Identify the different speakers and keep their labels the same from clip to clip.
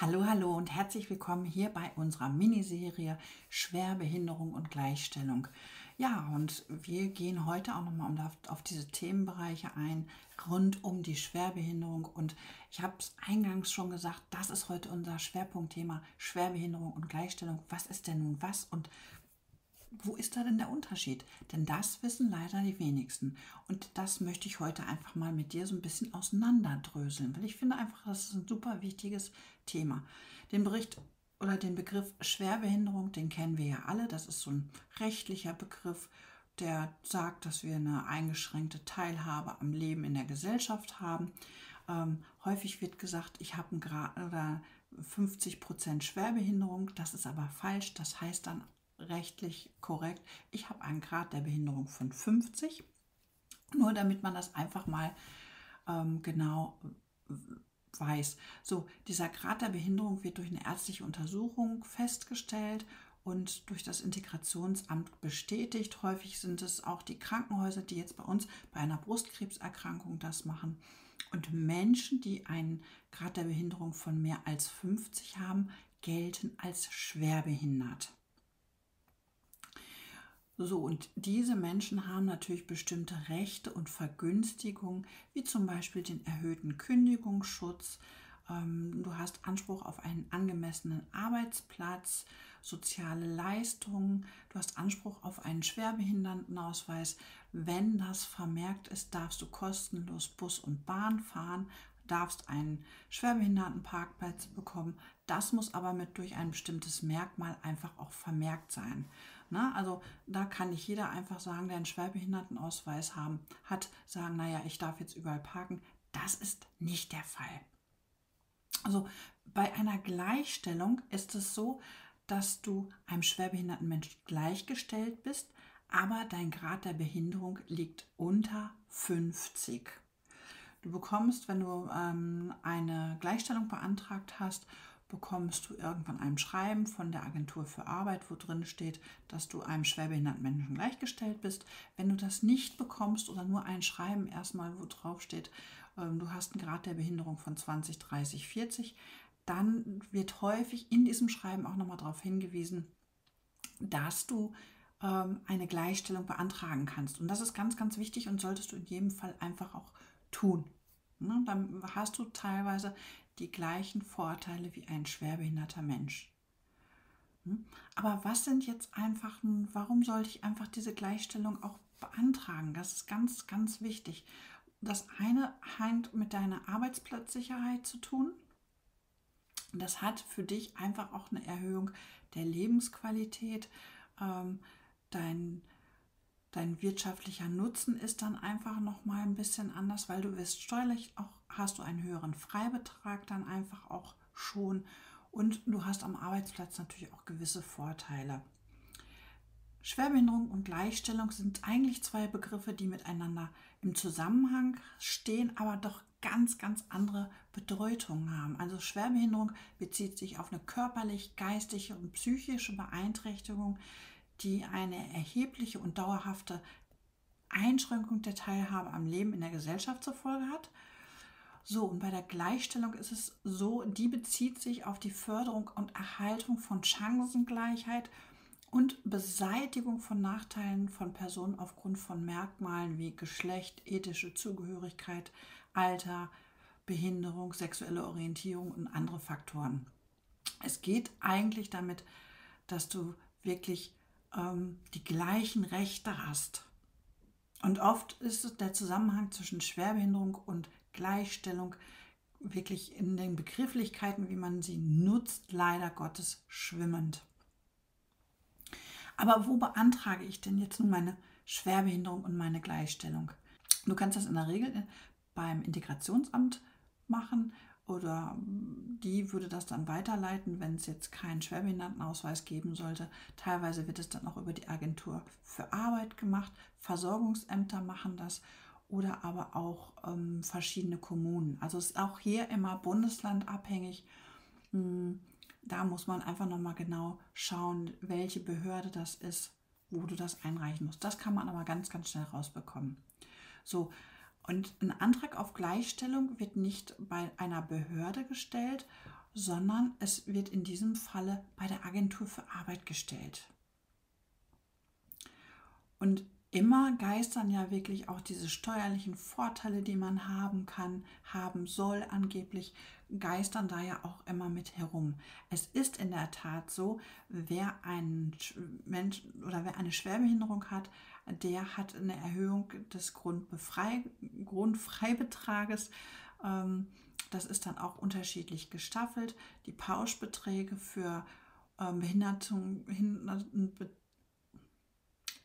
Speaker 1: Hallo, hallo und herzlich willkommen hier bei unserer Miniserie Schwerbehinderung und Gleichstellung. Ja, und wir gehen heute auch nochmal auf diese Themenbereiche ein, rund um die Schwerbehinderung. Und ich habe es eingangs schon gesagt, das ist heute unser Schwerpunktthema Schwerbehinderung und Gleichstellung. Was ist denn nun was und wo ist da denn der Unterschied? Denn das wissen leider die wenigsten. Und das möchte ich heute einfach mal mit dir so ein bisschen auseinanderdröseln, weil ich finde einfach, das ist ein super wichtiges Thema. Den Bericht oder den Begriff Schwerbehinderung, den kennen wir ja alle. Das ist so ein rechtlicher Begriff, der sagt, dass wir eine eingeschränkte Teilhabe am Leben in der Gesellschaft haben. Ähm, häufig wird gesagt, ich habe einen Grad oder 50 Prozent Schwerbehinderung. Das ist aber falsch. Das heißt dann rechtlich korrekt, ich habe einen Grad der Behinderung von 50. Nur damit man das einfach mal ähm, genau weiß. So, dieser Grad der Behinderung wird durch eine ärztliche Untersuchung festgestellt und durch das Integrationsamt bestätigt. Häufig sind es auch die Krankenhäuser, die jetzt bei uns bei einer Brustkrebserkrankung das machen. Und Menschen, die einen Grad der Behinderung von mehr als 50 haben, gelten als schwerbehindert. So, und diese Menschen haben natürlich bestimmte Rechte und Vergünstigungen, wie zum Beispiel den erhöhten Kündigungsschutz. Ähm, du hast Anspruch auf einen angemessenen Arbeitsplatz, soziale Leistungen. Du hast Anspruch auf einen Schwerbehindertenausweis. Wenn das vermerkt ist, darfst du kostenlos Bus und Bahn fahren, darfst einen Schwerbehindertenparkplatz bekommen. Das muss aber mit durch ein bestimmtes Merkmal einfach auch vermerkt sein. Ne? also da kann nicht jeder einfach sagen, der einen Schwerbehindertenausweis haben, hat, sagen, naja, ich darf jetzt überall parken. Das ist nicht der Fall. Also bei einer Gleichstellung ist es so, dass du einem schwerbehinderten Menschen gleichgestellt bist, aber dein Grad der Behinderung liegt unter 50. Du bekommst, wenn du ähm, eine Gleichstellung beantragt hast, bekommst du irgendwann ein Schreiben von der Agentur für Arbeit, wo drin steht, dass du einem schwerbehinderten Menschen gleichgestellt bist. Wenn du das nicht bekommst oder nur ein Schreiben erstmal, wo drauf steht, ähm, du hast einen Grad der Behinderung von 20, 30, 40, dann wird häufig in diesem Schreiben auch nochmal darauf hingewiesen, dass du ähm, eine Gleichstellung beantragen kannst. Und das ist ganz, ganz wichtig und solltest du in jedem Fall einfach auch tun. Ne? Dann hast du teilweise die gleichen Vorteile wie ein schwerbehinderter Mensch. Hm? Aber was sind jetzt einfach, warum sollte ich einfach diese Gleichstellung auch beantragen? Das ist ganz, ganz wichtig. Das eine hat mit deiner Arbeitsplatzsicherheit zu tun. Das hat für dich einfach auch eine Erhöhung der Lebensqualität. Ähm, dein, dein wirtschaftlicher Nutzen ist dann einfach noch mal ein bisschen anders, weil du wirst steuerlich auch hast du einen höheren Freibetrag dann einfach auch schon und du hast am Arbeitsplatz natürlich auch gewisse Vorteile. Schwerbehinderung und Gleichstellung sind eigentlich zwei Begriffe, die miteinander im Zusammenhang stehen, aber doch ganz, ganz andere Bedeutungen haben. Also Schwerbehinderung bezieht sich auf eine körperlich, geistige und psychische Beeinträchtigung, die eine erhebliche und dauerhafte Einschränkung der Teilhabe am Leben in der Gesellschaft zur Folge hat. So, und bei der Gleichstellung ist es so, die bezieht sich auf die Förderung und Erhaltung von Chancengleichheit und Beseitigung von Nachteilen von Personen aufgrund von Merkmalen wie Geschlecht, ethische Zugehörigkeit, Alter, Behinderung, sexuelle Orientierung und andere Faktoren. Es geht eigentlich damit, dass du wirklich ähm, die gleichen Rechte hast. Und oft ist der Zusammenhang zwischen Schwerbehinderung und Gleichstellung wirklich in den Begrifflichkeiten, wie man sie nutzt, leider Gottes schwimmend. Aber wo beantrage ich denn jetzt nun meine Schwerbehinderung und meine Gleichstellung? Du kannst das in der Regel beim Integrationsamt machen oder die würde das dann weiterleiten, wenn es jetzt keinen Schwerbehindertenausweis geben sollte. Teilweise wird es dann auch über die Agentur für Arbeit gemacht. Versorgungsämter machen das oder aber auch ähm, verschiedene Kommunen. Also es ist auch hier immer bundeslandabhängig. Hm, da muss man einfach nochmal genau schauen, welche Behörde das ist, wo du das einreichen musst. Das kann man aber ganz, ganz schnell rausbekommen. So, und ein Antrag auf Gleichstellung wird nicht bei einer Behörde gestellt, sondern es wird in diesem Falle bei der Agentur für Arbeit gestellt. Und immer geistern ja wirklich auch diese steuerlichen Vorteile, die man haben kann, haben soll angeblich, geistern da ja auch immer mit herum. Es ist in der Tat so, wer einen Mensch oder wer eine Schwerbehinderung hat, der hat eine Erhöhung des Grundfreibetrages. Ähm, das ist dann auch unterschiedlich gestaffelt. Die Pauschbeträge für ähm, Behinderten,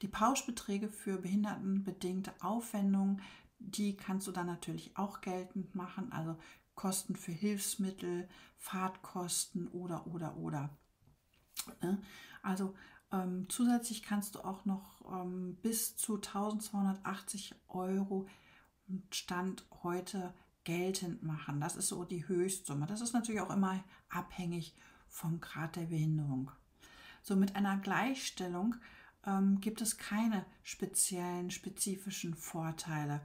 Speaker 1: die Pauschbeträge für behindertenbedingte Aufwendungen, die kannst du dann natürlich auch geltend machen, also Kosten für Hilfsmittel, Fahrtkosten oder oder oder. Ne? Also ähm, zusätzlich kannst du auch noch ähm, bis zu 1280 Euro Stand heute geltend machen. Das ist so die Höchstsumme. Das ist natürlich auch immer abhängig vom Grad der Behinderung. So mit einer Gleichstellung ähm, gibt es keine speziellen, spezifischen Vorteile,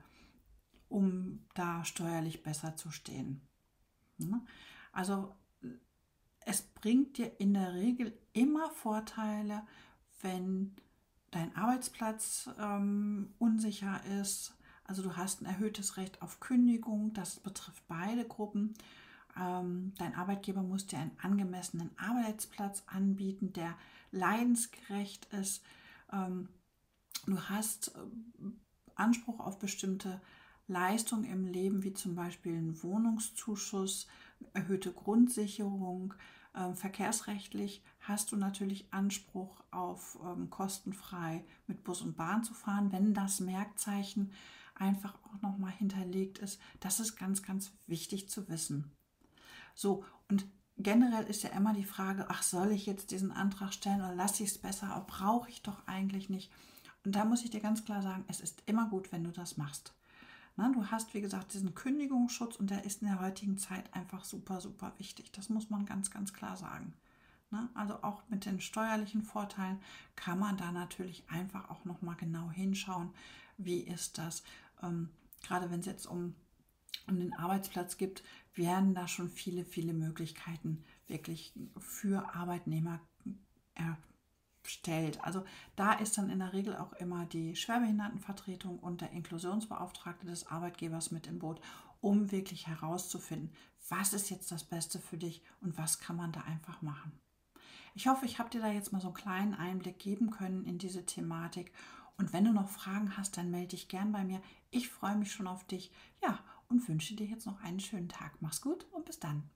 Speaker 1: um da steuerlich besser zu stehen. Ne? Also es bringt dir in der Regel immer Vorteile, wenn dein Arbeitsplatz ähm, unsicher ist. Also du hast ein erhöhtes Recht auf Kündigung, das betrifft beide Gruppen. Ähm, dein Arbeitgeber muss dir einen angemessenen Arbeitsplatz anbieten, der leidensgerecht ist. Ähm, du hast äh, Anspruch auf bestimmte Leistungen im Leben, wie zum Beispiel einen Wohnungszuschuss, erhöhte Grundsicherung. Ähm, verkehrsrechtlich hast du natürlich Anspruch auf ähm, kostenfrei mit Bus und Bahn zu fahren, wenn das Merkzeichen einfach auch nochmal hinterlegt ist. Das ist ganz, ganz wichtig zu wissen. So, und generell ist ja immer die Frage, ach, soll ich jetzt diesen Antrag stellen oder lasse ich es besser, brauche ich doch eigentlich nicht. Und da muss ich dir ganz klar sagen, es ist immer gut, wenn du das machst. Na, du hast, wie gesagt, diesen Kündigungsschutz und der ist in der heutigen Zeit einfach super, super wichtig. Das muss man ganz, ganz klar sagen. Na, also auch mit den steuerlichen Vorteilen kann man da natürlich einfach auch nochmal genau hinschauen, wie ist das. Ähm, gerade wenn es jetzt um um den Arbeitsplatz gibt, werden da schon viele, viele Möglichkeiten wirklich für Arbeitnehmer erstellt. Also da ist dann in der Regel auch immer die Schwerbehindertenvertretung und der Inklusionsbeauftragte des Arbeitgebers mit im Boot, um wirklich herauszufinden, was ist jetzt das Beste für dich und was kann man da einfach machen. Ich hoffe, ich habe dir da jetzt mal so einen kleinen Einblick geben können in diese Thematik. Und wenn du noch Fragen hast, dann melde dich gern bei mir. Ich freue mich schon auf dich. Ja, und wünsche dir jetzt noch einen schönen Tag. Mach's gut und bis dann.